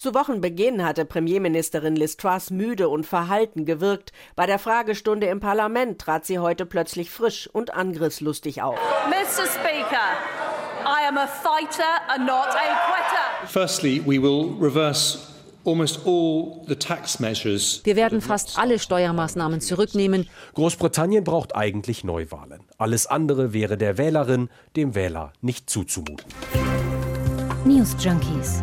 Zu Wochenbeginn hatte Premierministerin Liz Truss müde und verhalten gewirkt. Bei der Fragestunde im Parlament trat sie heute plötzlich frisch und angriffslustig auf. Mr. Speaker, I am a fighter and not a quitter. Firstly, we will reverse wir werden fast alle Steuermaßnahmen zurücknehmen. Großbritannien braucht eigentlich Neuwahlen. Alles andere wäre der Wählerin, dem Wähler nicht zuzumuten. News Junkies.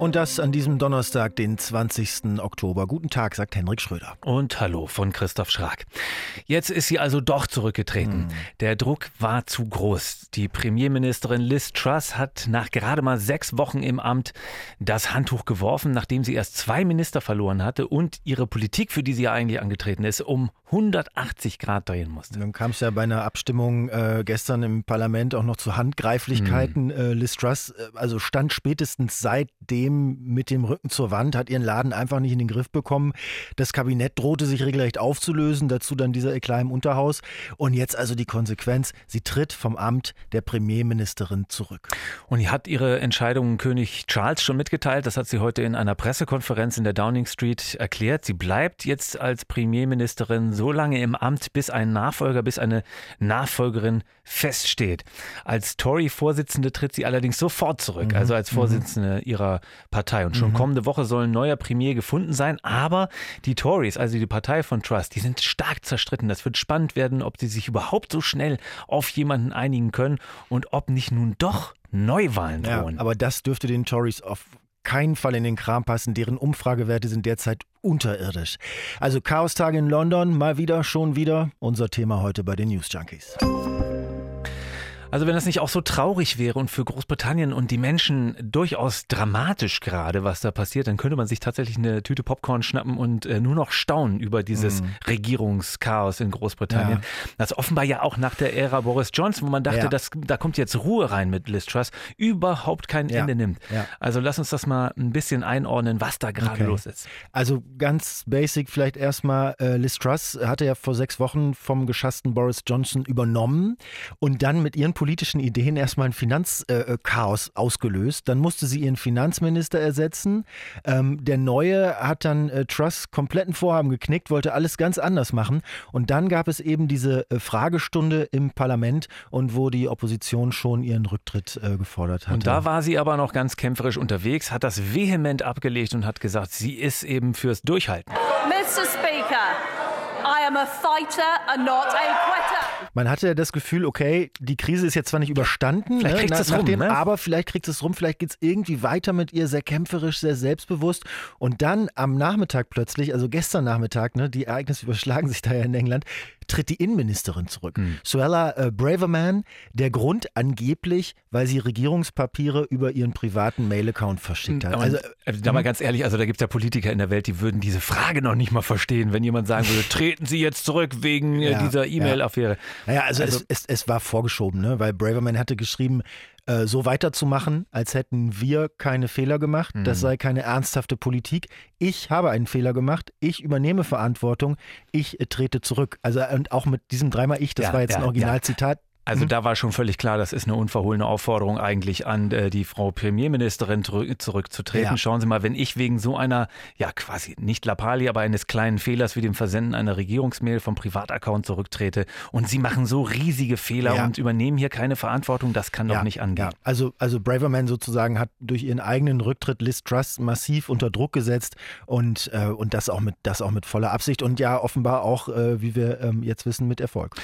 Und das an diesem Donnerstag, den 20. Oktober. Guten Tag, sagt Henrik Schröder. Und hallo von Christoph Schrag. Jetzt ist sie also doch zurückgetreten. Hm. Der Druck war zu groß. Die Premierministerin Liz Truss hat nach gerade mal sechs Wochen im Amt das Handtuch geworfen, nachdem sie erst zwei Minister verloren hatte und ihre Politik, für die sie ja eigentlich angetreten ist, um 180 Grad drehen musste. Dann kam es ja bei einer Abstimmung äh, gestern im Parlament auch noch zu Handgreiflichkeiten. Hm. Äh, Liz Truss, äh, also stand spätestens seitdem seitdem mit dem Rücken zur Wand, hat ihren Laden einfach nicht in den Griff bekommen. Das Kabinett drohte sich regelrecht aufzulösen, dazu dann dieser Eklat im Unterhaus. Und jetzt also die Konsequenz, sie tritt vom Amt der Premierministerin zurück. Und sie hat ihre Entscheidung König Charles schon mitgeteilt. Das hat sie heute in einer Pressekonferenz in der Downing Street erklärt. Sie bleibt jetzt als Premierministerin so lange im Amt, bis ein Nachfolger, bis eine Nachfolgerin feststeht. Als Tory-Vorsitzende tritt sie allerdings sofort zurück, mhm. also als mhm. Vorsitzende ihrer Partei. Und schon mhm. kommende Woche soll ein neuer Premier gefunden sein. Aber die Tories, also die Partei von Trust, die sind stark zerstritten. Das wird spannend werden, ob sie sich überhaupt so schnell auf jemanden einigen können und ob nicht nun doch Neuwahlen drohen. Ja, aber das dürfte den Tories auf keinen Fall in den Kram passen. Deren Umfragewerte sind derzeit unterirdisch. Also Chaostage in London, mal wieder, schon wieder. Unser Thema heute bei den News Junkies. Also wenn das nicht auch so traurig wäre und für Großbritannien und die Menschen durchaus dramatisch gerade, was da passiert, dann könnte man sich tatsächlich eine Tüte Popcorn schnappen und äh, nur noch staunen über dieses mm. Regierungschaos in Großbritannien. Ja. Das offenbar ja auch nach der Ära Boris Johnson, wo man dachte, ja. dass, da kommt jetzt Ruhe rein mit Liz Truss, überhaupt kein ja. Ende nimmt. Also lass uns das mal ein bisschen einordnen, was da gerade okay. los ist. Also ganz basic vielleicht erstmal, äh, Liz Truss hatte ja vor sechs Wochen vom geschassten Boris Johnson übernommen und dann mit ihren politischen Ideen erstmal ein Finanzchaos äh, ausgelöst. Dann musste sie ihren Finanzminister ersetzen. Ähm, der Neue hat dann äh, Truss kompletten Vorhaben geknickt, wollte alles ganz anders machen. Und dann gab es eben diese äh, Fragestunde im Parlament und wo die Opposition schon ihren Rücktritt äh, gefordert hat. Und da war sie aber noch ganz kämpferisch unterwegs, hat das vehement abgelegt und hat gesagt, sie ist eben fürs Durchhalten. Mr. Speaker, I am a fighter and not a quitter. Man hatte ja das Gefühl, okay, die Krise ist jetzt zwar nicht überstanden, vielleicht ne, kriegt es rum, dem, ne? aber vielleicht kriegt es rum, vielleicht geht es irgendwie weiter mit ihr, sehr kämpferisch, sehr selbstbewusst. Und dann am Nachmittag plötzlich, also gestern Nachmittag, ne, die Ereignisse überschlagen sich da ja in England, tritt die Innenministerin zurück. Mhm. Suella äh, Braverman, der Grund angeblich, weil sie Regierungspapiere über ihren privaten Mail-Account verschickt hat. Also, also da mal hm? ganz ehrlich, also da gibt es ja Politiker in der Welt, die würden diese Frage noch nicht mal verstehen, wenn jemand sagen würde, treten Sie jetzt zurück wegen äh, ja, dieser E-Mail-Affäre. Ja. Naja, also, also es, es, es, war vorgeschoben, ne? weil Braverman hatte geschrieben, äh, so weiterzumachen, als hätten wir keine Fehler gemacht. Mhm. Das sei keine ernsthafte Politik. Ich habe einen Fehler gemacht. Ich übernehme Verantwortung. Ich äh, trete zurück. Also und auch mit diesem dreimal ich, das ja, war jetzt ja, ein Originalzitat. Also mhm. da war schon völlig klar, das ist eine unverhohlene Aufforderung eigentlich an äh, die Frau Premierministerin zurückzutreten. Ja. Schauen Sie mal, wenn ich wegen so einer, ja quasi nicht Lappalie, aber eines kleinen Fehlers wie dem Versenden einer Regierungsmail vom Privataccount zurücktrete und Sie machen so riesige Fehler ja. und übernehmen hier keine Verantwortung, das kann ja. doch nicht angehen. Also, also Braverman sozusagen hat durch ihren eigenen Rücktritt Liz Truss massiv unter Druck gesetzt und, äh, und das, auch mit, das auch mit voller Absicht und ja offenbar auch, äh, wie wir ähm, jetzt wissen, mit Erfolg.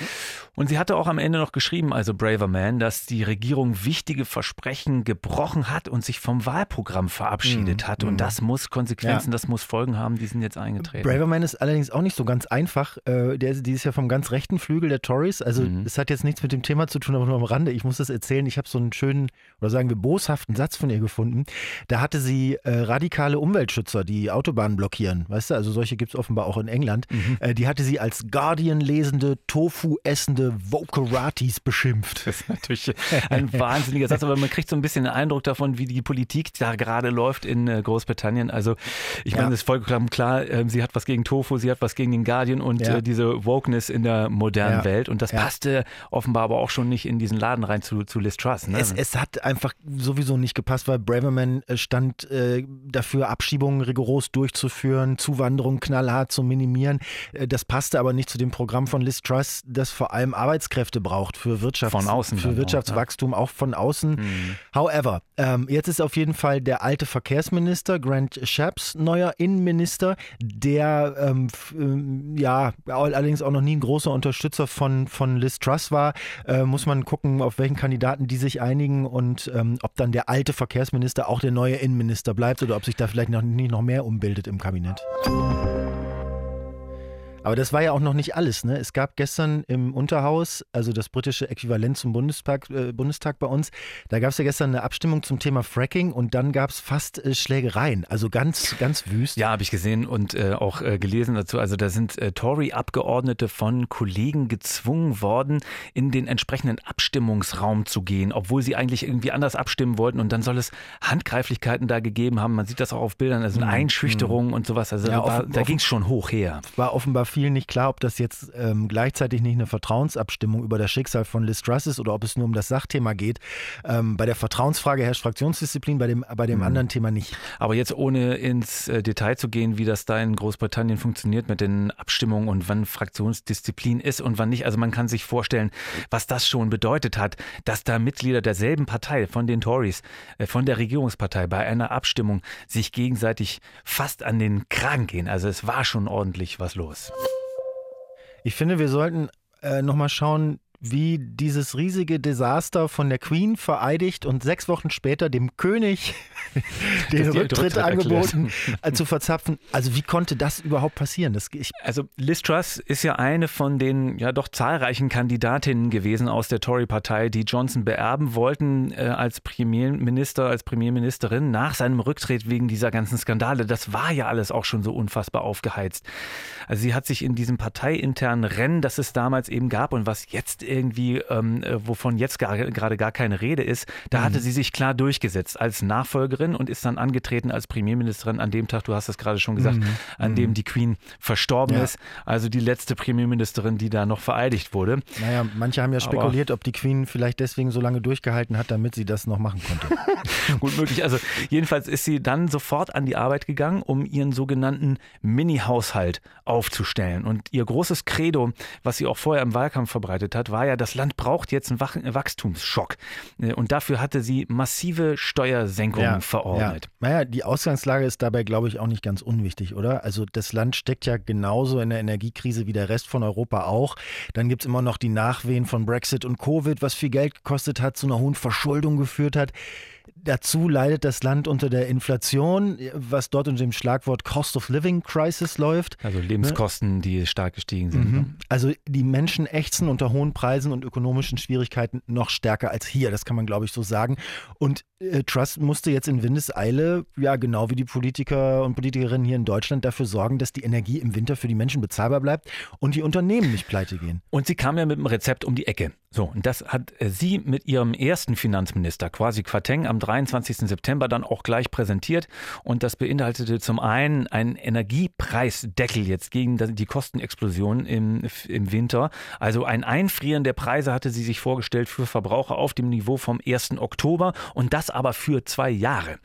Und sie hatte auch am Ende noch geschrieben, geschrieben, also Braver Man, dass die Regierung wichtige Versprechen gebrochen hat und sich vom Wahlprogramm verabschiedet mhm. hat. Und mhm. das muss Konsequenzen, ja. das muss Folgen haben, die sind jetzt eingetreten. Braver Man ist allerdings auch nicht so ganz einfach. Äh, der ist dieses Jahr vom ganz rechten Flügel der Tories. Also mhm. es hat jetzt nichts mit dem Thema zu tun, aber nur am Rande. Ich muss das erzählen. Ich habe so einen schönen, oder sagen wir boshaften Satz von ihr gefunden. Da hatte sie äh, radikale Umweltschützer, die Autobahnen blockieren. Weißt du, also solche gibt es offenbar auch in England. Mhm. Äh, die hatte sie als Guardian lesende, Tofu essende Vocaratis Tories beschimpft. Das ist natürlich ein wahnsinniger Satz, aber man kriegt so ein bisschen den Eindruck davon, wie die Politik da gerade läuft in äh, Großbritannien. Also ich meine, es ist vollkommen klar, äh, sie hat was gegen Tofu, sie hat was gegen den Guardian und Ja. äh, diese Wokeness in der modernen Ja. Welt. Und das Ja. passte offenbar aber auch schon nicht in diesen Laden rein zu, zu Liz Truss. Ne? Es, es hat einfach sowieso nicht gepasst, weil Braverman äh, stand äh, dafür, Abschiebungen rigoros durchzuführen, Zuwanderung knallhart zu minimieren. Das passte aber nicht zu dem Programm von Liz Truss, das vor allem Arbeitskräfte braucht für, Wirtschafts Von außen für auch, Wirtschaftswachstum, auch, von außen. Mhm. However, ähm, jetzt ist auf jeden Fall der alte Verkehrsminister Grant Shapps neuer Innenminister, der ähm, ähm, ja allerdings auch noch nie ein großer Unterstützer von, von Liz Truss war. Äh, muss man gucken, auf welchen Kandidaten die sich einigen und ähm, ob dann der alte Verkehrsminister auch der neue Innenminister bleibt oder ob sich da vielleicht noch nicht noch mehr umbildet im Kabinett. Aber das war ja auch noch nicht alles. Ne? Es gab gestern im Unterhaus, also das britische Äquivalent zum Bundestag, äh, Bundestag bei uns, da gab es ja gestern eine Abstimmung zum Thema Fracking und dann gab es fast äh, Schlägereien. Also ganz, ganz wüst. Ja, habe ich gesehen und äh, auch äh, gelesen dazu. Also da sind äh, Tory-Abgeordnete von Kollegen gezwungen worden, in den entsprechenden Abstimmungsraum zu gehen, obwohl sie eigentlich irgendwie anders abstimmen wollten. Und dann soll es Handgreiflichkeiten da gegeben haben. Man sieht das auch auf Bildern, also Einschüchterungen und sowas. Also Mhm. Ja, da, war- da ging es schon hoch her. War offenbar vielen nicht klar, ob das jetzt ähm, gleichzeitig nicht eine Vertrauensabstimmung über das Schicksal von Liz Truss ist oder ob es nur um das Sachthema geht. Ähm, bei der Vertrauensfrage herrscht Fraktionsdisziplin, bei dem, bei dem anderen Thema nicht. Aber jetzt ohne ins äh, Detail zu gehen, wie das da in Großbritannien funktioniert mit den Abstimmungen und wann Fraktionsdisziplin ist und wann nicht. Also man kann sich vorstellen, was das schon bedeutet hat, dass da Mitglieder derselben Partei, von den Tories, äh, von der Regierungspartei bei einer Abstimmung sich gegenseitig fast an den Kragen gehen. Also es war schon ordentlich was los. Ich finde, wir sollten äh, nochmal schauen, wie dieses riesige Desaster von der Queen vereidigt und sechs Wochen später dem König den Rücktritt Rücktritt angeboten äh, zu verzapfen. Also wie konnte das überhaupt passieren? Das, Also Liz Truss ist ja eine von den ja doch zahlreichen Kandidatinnen gewesen aus der Tory-Partei, die Johnson beerben wollten äh, als Premierminister, als Premierministerin nach seinem Rücktritt wegen dieser ganzen Skandale. Das war ja alles auch schon so unfassbar aufgeheizt. Also sie hat sich in diesem parteiinternen Rennen, das es damals eben gab und was jetzt irgendwie, ähm, äh, wovon jetzt gerade gar keine Rede ist, da hatte sie sich klar durchgesetzt als Nachfolgerin und ist dann angetreten als Premierministerin an dem Tag, du hast es gerade schon gesagt, an dem die Queen verstorben Ja. ist. Also die letzte Premierministerin, die da noch vereidigt wurde. naja, manche haben ja Aber- spekuliert, ob die Queen vielleicht deswegen so lange durchgehalten hat, damit sie das noch machen konnte. Gut möglich. Also jedenfalls ist sie dann sofort an die Arbeit gegangen, um ihren sogenannten Mini-Haushalt aufzustellen. Und ihr großes Credo, was sie auch vorher im Wahlkampf verbreitet hat, war ja, das Land braucht jetzt einen Wach- Wachstumsschock. Äh, Und dafür hatte sie massive Steuersenkungen verordnet. Ja. Naja, die Ausgangslage ist dabei, glaube ich, auch nicht ganz unwichtig, oder? Also das Land steckt ja genauso in der Energiekrise wie der Rest von Europa auch. Dann gibt es immer noch die Nachwehen von Brexit und Covid, was viel Geld gekostet hat, zu einer hohen Verschuldung geführt hat. Dazu leidet das Land unter der Inflation, was dort unter dem Schlagwort Cost of Living Crisis läuft. Also Lebenskosten, die stark gestiegen sind. ne? Also die Menschen ächzen unter hohen Preisen und ökonomischen Schwierigkeiten noch stärker als hier. Das kann man, glaube ich, so sagen. Und äh, Truss musste jetzt in Windeseile, ja genau wie die Politiker und Politikerinnen hier in Deutschland, dafür sorgen, dass die Energie im Winter für die Menschen bezahlbar bleibt und die Unternehmen nicht pleite gehen. Und sie kam ja mit einem Rezept um die Ecke. So, und das hat äh, sie mit ihrem ersten Finanzminister, quasi Quateng, am 23. September dann auch gleich präsentiert. Und das beinhaltete zum einen einen Energiepreisdeckel jetzt gegen die Kostenexplosion im, im Winter. Also ein Einfrieren der Preise hatte sie sich vorgestellt für Verbraucher auf dem Niveau vom 1. Oktober und das aber für zwei Jahre.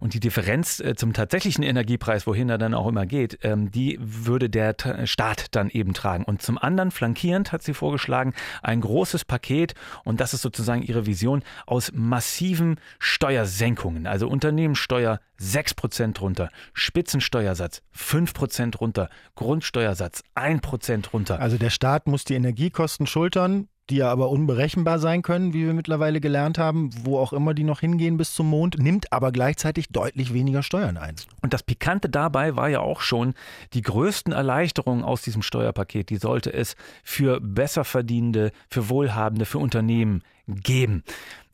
Und die Differenz äh, zum tatsächlichen Energiepreis, wohin er dann auch immer geht, ähm, die würde der Ta- Staat dann eben tragen. Und zum anderen flankierend hat sie vorgeschlagen, ein großes Paket, und das ist sozusagen ihre Vision, aus massiven Steuersenkungen. Also Unternehmenssteuer 6% runter, Spitzensteuersatz 5% runter, Grundsteuersatz 1% runter. Also der Staat muss die Energiekosten schultern, die ja aber unberechenbar sein können, wie wir mittlerweile gelernt haben, wo auch immer die noch hingehen bis zum Mond, nimmt aber gleichzeitig deutlich weniger Steuern ein. Und das Pikante dabei war ja auch schon, die größten Erleichterungen aus diesem Steuerpaket, die sollte es für Besserverdienende, für Wohlhabende, für Unternehmen geben.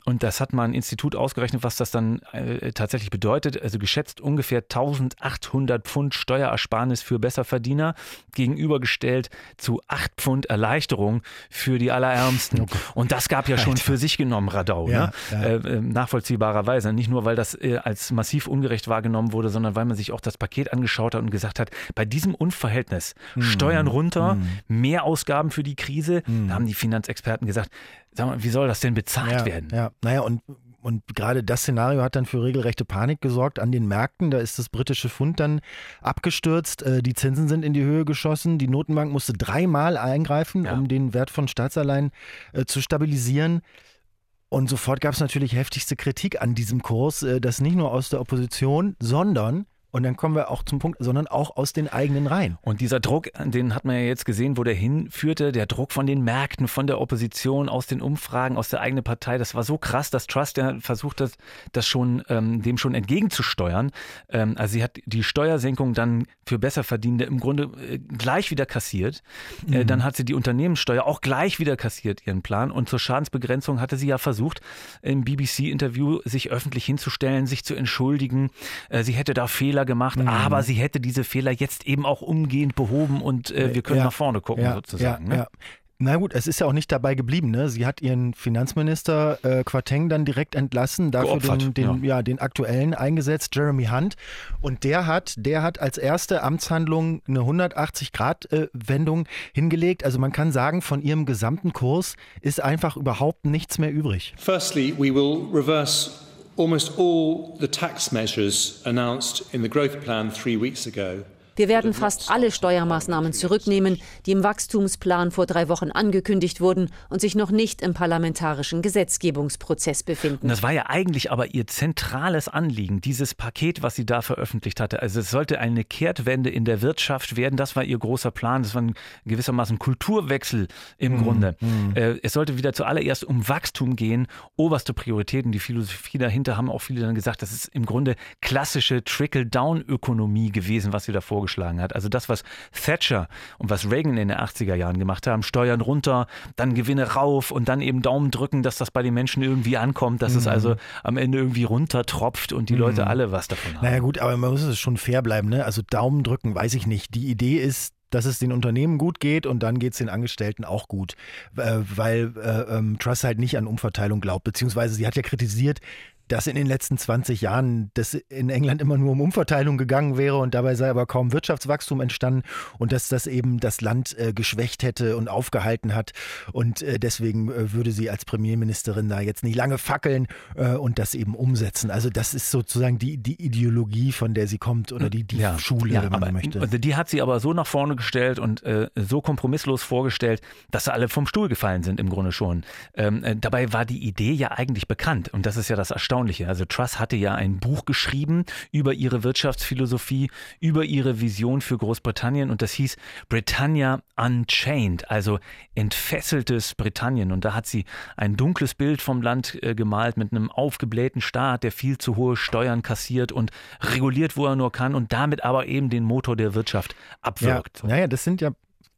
Und das hat mal ein Institut ausgerechnet, was das dann äh, tatsächlich bedeutet. Also geschätzt ungefähr 1800 Pfund Steuerersparnis für Besserverdiener gegenübergestellt zu 8 Pfund Erleichterung für die Allerärmsten. Oh und das gab ja schon für sich genommen Radau. Ja, ne? ja. Äh, äh, nachvollziehbarerweise. Nicht nur, weil das äh, als massiv ungerecht wahrgenommen wurde, sondern weil man sich auch das Paket angeschaut hat und gesagt hat, bei diesem Unverhältnis, hm. Steuern runter, hm. mehr Ausgaben für die Krise, hm. da haben die Finanzexperten gesagt, sag mal, wie soll das denn bezahlt ja, werden? Ja, naja, und und gerade das Szenario hat dann für regelrechte Panik gesorgt an den Märkten. Da ist das britische Pfund dann abgestürzt. Äh, die Zinsen sind in die Höhe geschossen. Die Notenbank musste dreimal eingreifen, ja. um den Wert von Staatsanleihen äh, zu stabilisieren. Und sofort gab es natürlich heftigste Kritik an diesem Kurs, äh, das nicht nur aus der Opposition, sondern und dann kommen wir auch zum Punkt, sondern auch aus den eigenen Reihen. Und dieser Druck, den hat man ja jetzt gesehen, wo der hinführte, der Druck von den Märkten, von der Opposition, aus den Umfragen, aus der eigenen Partei, das war so krass, dass Trust ja versucht hat, das schon, ähm, dem schon entgegenzusteuern. Ähm, also sie hat die Steuersenkung dann für Besserverdienende im Grunde äh, gleich wieder kassiert. Äh, mhm. dann hat sie die Unternehmenssteuer auch gleich wieder kassiert, ihren Plan. Und zur Schadensbegrenzung hatte sie ja versucht, im BBC-Interview sich öffentlich hinzustellen, sich zu entschuldigen. Äh, sie hätte da Fehler gemacht, mhm. aber sie hätte diese Fehler jetzt eben auch umgehend behoben und äh, wir können ja, nach vorne gucken ja, sozusagen. Ja, ne? Na gut, es ist ja auch nicht dabei geblieben. Ne? Sie hat ihren Finanzminister äh, Quateng dann direkt entlassen, dafür den, den, ja. ja. den aktuellen eingesetzt, Jeremy Hunt. Und der hat, der hat als erste Amtshandlung eine 180-Grad-Wendung äh, hingelegt. Also man kann sagen, von ihrem gesamten Kurs ist einfach überhaupt nichts mehr übrig. Firstly, we will reverse Almost all the tax measures announced in the growth plan three weeks ago Wir werden fast alle Steuermaßnahmen zurücknehmen, die im Wachstumsplan vor drei Wochen angekündigt wurden und sich noch nicht im parlamentarischen Gesetzgebungsprozess befinden. Das war ja eigentlich aber ihr zentrales Anliegen, dieses Paket, was sie da veröffentlicht hatte. Also es sollte eine Kehrtwende in der Wirtschaft werden. Das war ihr großer Plan. Das war ein gewissermaßen Kulturwechsel im mhm. Grunde. Mhm. Äh, es sollte wieder zuallererst um Wachstum gehen. Oberste Prioritäten. Die Philosophie dahinter haben auch viele dann gesagt, das ist im Grunde klassische Trickle-Down-Ökonomie gewesen, was sie da vorgestellt vorgeschlagen hat. Also das, was Thatcher und was Reagan in den 80er Jahren gemacht haben, Steuern runter, dann Gewinne rauf und dann eben Daumen drücken, dass das bei den Menschen irgendwie ankommt, dass mhm. es also am Ende irgendwie runtertropft und die mhm. Leute alle was davon haben. Naja gut, aber man muss es schon fair bleiben. Ne? Also Daumen drücken, weiß ich nicht. Die Idee ist, dass es den Unternehmen gut geht und dann geht es den Angestellten auch gut, äh, weil äh, ähm, Truss halt nicht an Umverteilung glaubt, beziehungsweise sie hat ja kritisiert, dass in den letzten 20 Jahren das in England immer nur um Umverteilung gegangen wäre und dabei sei aber kaum Wirtschaftswachstum entstanden und dass das eben das Land äh, geschwächt hätte und aufgehalten hat. Und äh, deswegen äh, würde sie als Premierministerin da jetzt nicht lange fackeln äh, und das eben umsetzen. Also das ist sozusagen die, die Ideologie, von der sie kommt oder die, die ja, Schule, ja, wenn man aber, möchte. Also die hat sie aber so nach vorne gestellt und äh, so kompromisslos vorgestellt, dass sie alle vom Stuhl gefallen sind im Grunde schon. Ähm, äh, dabei war die Idee ja eigentlich bekannt und das ist ja das Erstaunliche Erstaunliche. Also Truss hatte ja ein Buch geschrieben über ihre Wirtschaftsphilosophie, über ihre Vision für Großbritannien und das hieß Britannia Unchained, also entfesseltes Britannien. Und da hat sie ein dunkles Bild vom Land äh, gemalt mit einem aufgeblähten Staat, der viel zu hohe Steuern kassiert und reguliert, wo er nur kann und damit aber eben den Motor der Wirtschaft abwirkt. Ja, naja, das sind ja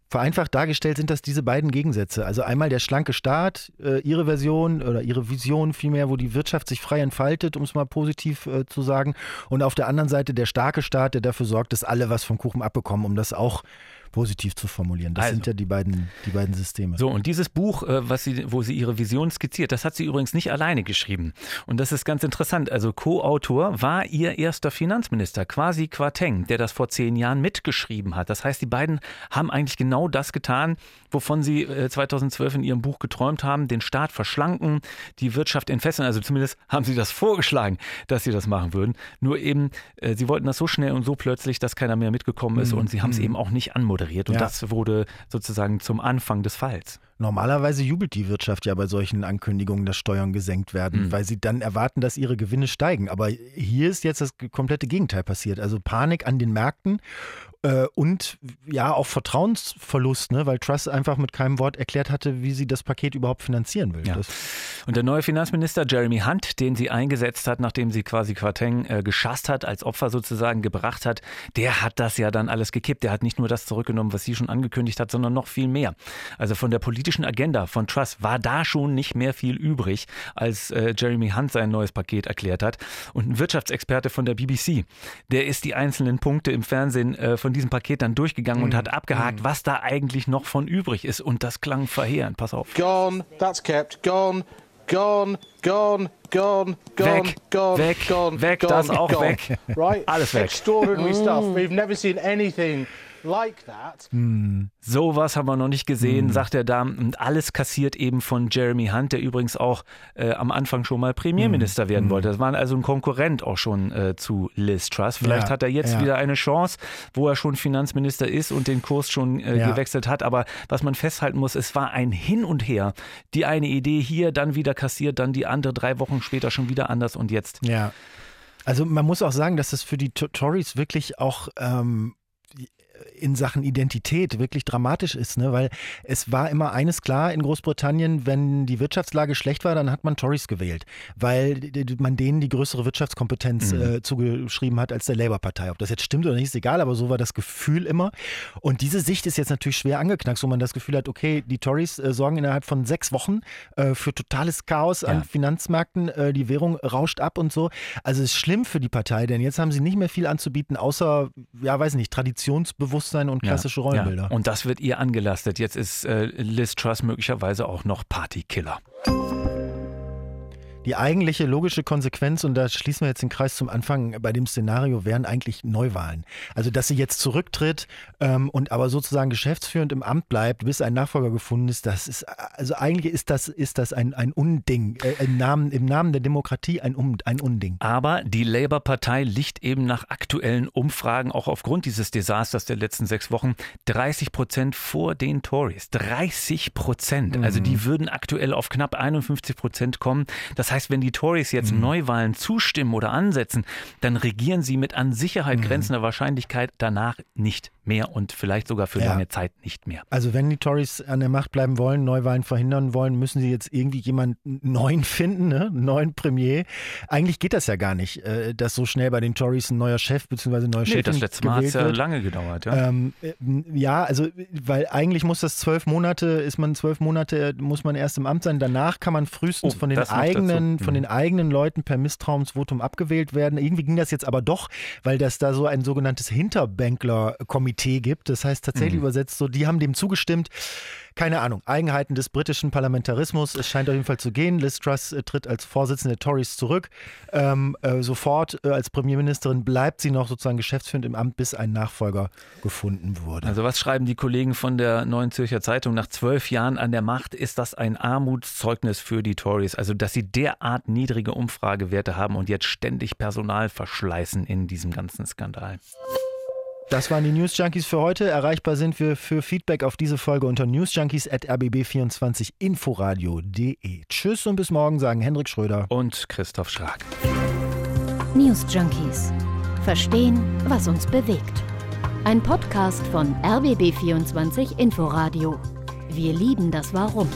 Vereinfacht dargestellt sind das diese beiden Gegensätze. Also einmal der schlanke Staat, äh, ihre Version oder ihre Vision vielmehr, wo die Wirtschaft sich frei entfaltet, um es mal positiv äh, zu sagen. Und auf der anderen Seite der starke Staat, der dafür sorgt, dass alle was vom Kuchen abbekommen, um das auch positiv zu formulieren. Das also. sind ja die beiden, die beiden Systeme. So, und dieses Buch, äh, was sie, wo sie ihre Vision skizziert, das hat sie übrigens nicht alleine geschrieben. Und das ist ganz interessant. Also Co-Autor war ihr erster Finanzminister, quasi Quateng, der das vor zehn Jahren mitgeschrieben hat. Das heißt, die beiden haben eigentlich genau das getan, wovon sie 2012 äh, in ihrem Buch geträumt haben, den Staat verschlanken, die Wirtschaft entfesseln. Also zumindest haben sie das vorgeschlagen, dass sie das machen würden. Nur eben, äh, sie wollten das so schnell und so plötzlich, dass keiner mehr mitgekommen ist mhm. und sie haben es mhm. eben auch nicht anmoderiert moderiert. Und ja. das wurde sozusagen zum Anfang des Falls. Normalerweise jubelt die Wirtschaft ja bei solchen Ankündigungen, dass Steuern gesenkt werden, mhm. weil sie dann erwarten, dass ihre Gewinne steigen. Aber hier ist jetzt das komplette Gegenteil passiert. Also Panik an den Märkten Äh, und ja, auch Vertrauensverlust, ne? weil Truss einfach mit keinem Wort erklärt hatte, wie sie das Paket überhaupt finanzieren will. Ja. Und der neue Finanzminister Jeremy Hunt, den sie eingesetzt hat, nachdem sie quasi Quarteng äh, geschasst hat, als Opfer sozusagen gebracht hat, der hat das ja dann alles gekippt. Der hat nicht nur das zurückgenommen, was sie schon angekündigt hat, sondern noch viel mehr. Also von der politischen Agenda von Truss war da schon nicht mehr viel übrig, als äh, Jeremy Hunt sein neues Paket erklärt hat. Und ein Wirtschaftsexperte von der BBC, der ist die einzelnen Punkte im Fernsehen äh, von diesem Paket dann durchgegangen mhm. und hat abgehakt, mhm. was da eigentlich noch von übrig ist. Und das klang verheerend. Pass auf. Gone, that's kept, gone, gone, gone, gone, gone, weg, gone, weg, gone, weg, gone, das auch gone. weg. Right? Alles weg. Extraordinary stuff. We've never seen anything like that. Mm. Sowas haben wir noch nicht gesehen, mm. sagt er da. Und alles kassiert eben von Jeremy Hunt, der übrigens auch äh, am Anfang schon mal Premierminister mm. werden wollte. Das war also ein Konkurrent auch schon äh, zu Liz Truss. Vielleicht ja, hat er jetzt ja. wieder eine Chance, wo er schon Finanzminister ist und den Kurs schon äh, ja. gewechselt hat. Aber was man festhalten muss, es war ein Hin und Her. Die eine Idee hier, dann wieder kassiert, dann die andere drei Wochen später schon wieder anders und jetzt. Ja. Also man muss auch sagen, dass das für die Tories wirklich auch ähm, in Sachen Identität wirklich dramatisch ist, ne? weil es war immer eines klar in Großbritannien, wenn die Wirtschaftslage schlecht war, dann hat man Tories gewählt, weil man denen die größere Wirtschaftskompetenz mhm. äh, zugeschrieben hat als der Labour-Partei. Ob das jetzt stimmt oder nicht, ist egal, aber so war das Gefühl immer. Und diese Sicht ist jetzt natürlich schwer angeknackst, wo man das Gefühl hat, okay, die Tories äh, sorgen innerhalb von sechs Wochen äh, für totales Chaos ja. an Finanzmärkten, äh, die Währung rauscht ab und so. Also es ist schlimm für die Partei, denn jetzt haben sie nicht mehr viel anzubieten, außer, ja, weiß nicht, Traditionsbewusstsein Selbstbewusstsein und klassische ja, Rollenbilder. Ja. Und das wird ihr angelastet. Jetzt ist äh, Liz Truss möglicherweise auch noch Partykiller. Die eigentliche logische Konsequenz, und da schließen wir jetzt den Kreis zum Anfang bei dem Szenario, wären eigentlich Neuwahlen. Also, dass sie jetzt zurücktritt ähm, und aber sozusagen geschäftsführend im Amt bleibt, bis ein Nachfolger gefunden ist, das ist, also eigentlich ist das, ist das ein, ein Unding. Äh, im, Namen, Im Namen der Demokratie ein, um, ein Unding. Aber die Labour-Partei liegt eben nach aktuellen Umfragen, auch aufgrund dieses Desasters der letzten sechs Wochen, 30 Prozent vor den Tories. 30 Prozent. Mhm. Also die würden aktuell auf knapp 51 Prozent kommen. Das heißt, heißt, wenn die Tories jetzt mhm. Neuwahlen zustimmen oder ansetzen, dann regieren sie mit an Sicherheit mhm. grenzender Wahrscheinlichkeit danach nicht mehr und vielleicht sogar für ja. lange Zeit nicht mehr. Also wenn die Tories an der Macht bleiben wollen, Neuwahlen verhindern wollen, müssen sie jetzt irgendwie jemanden neuen finden, ne? einen neuen Premier. Eigentlich geht das ja gar nicht, äh, dass so schnell bei den Tories ein neuer Chef bzw. ein neuer nee, Chef das letzte Mal hat es ja lange gedauert. Ja? Ähm, äh, ja, also weil eigentlich muss das zwölf Monate, ist man zwölf Monate, muss man erst im Amt sein. Danach kann man frühestens oh, von den eigenen, von den mhm. eigenen Leuten per Misstrauensvotum abgewählt werden. Irgendwie ging das jetzt aber doch, weil das da so ein sogenanntes Hinterbänkler-Komitee Komitee gibt. Das heißt tatsächlich mhm. übersetzt so, die haben dem zugestimmt. Keine Ahnung, Eigenheiten des britischen Parlamentarismus. Es scheint auf jeden Fall zu gehen. Liz Truss äh, tritt als Vorsitzende der Tories zurück. Ähm, äh, sofort äh, als Premierministerin bleibt sie noch sozusagen geschäftsführend im Amt, bis ein Nachfolger gefunden wurde. Also was schreiben die Kollegen von der Neuen Zürcher Zeitung? Nach zwölf Jahren an der Macht ist das ein Armutszeugnis für die Tories. Also dass sie derart niedrige Umfragewerte haben und jetzt ständig Personal verschleißen in diesem ganzen Skandal. Das waren die News Junkies für heute. Erreichbar sind wir für Feedback auf diese Folge unter newsjunkies.rbb24inforadio.de. Tschüss und bis morgen, sagen Hendrik Schröder und Christoph Schrag. News Junkies. Verstehen, was uns bewegt. Ein Podcast von RBB24 Inforadio. Wir lieben das Warum.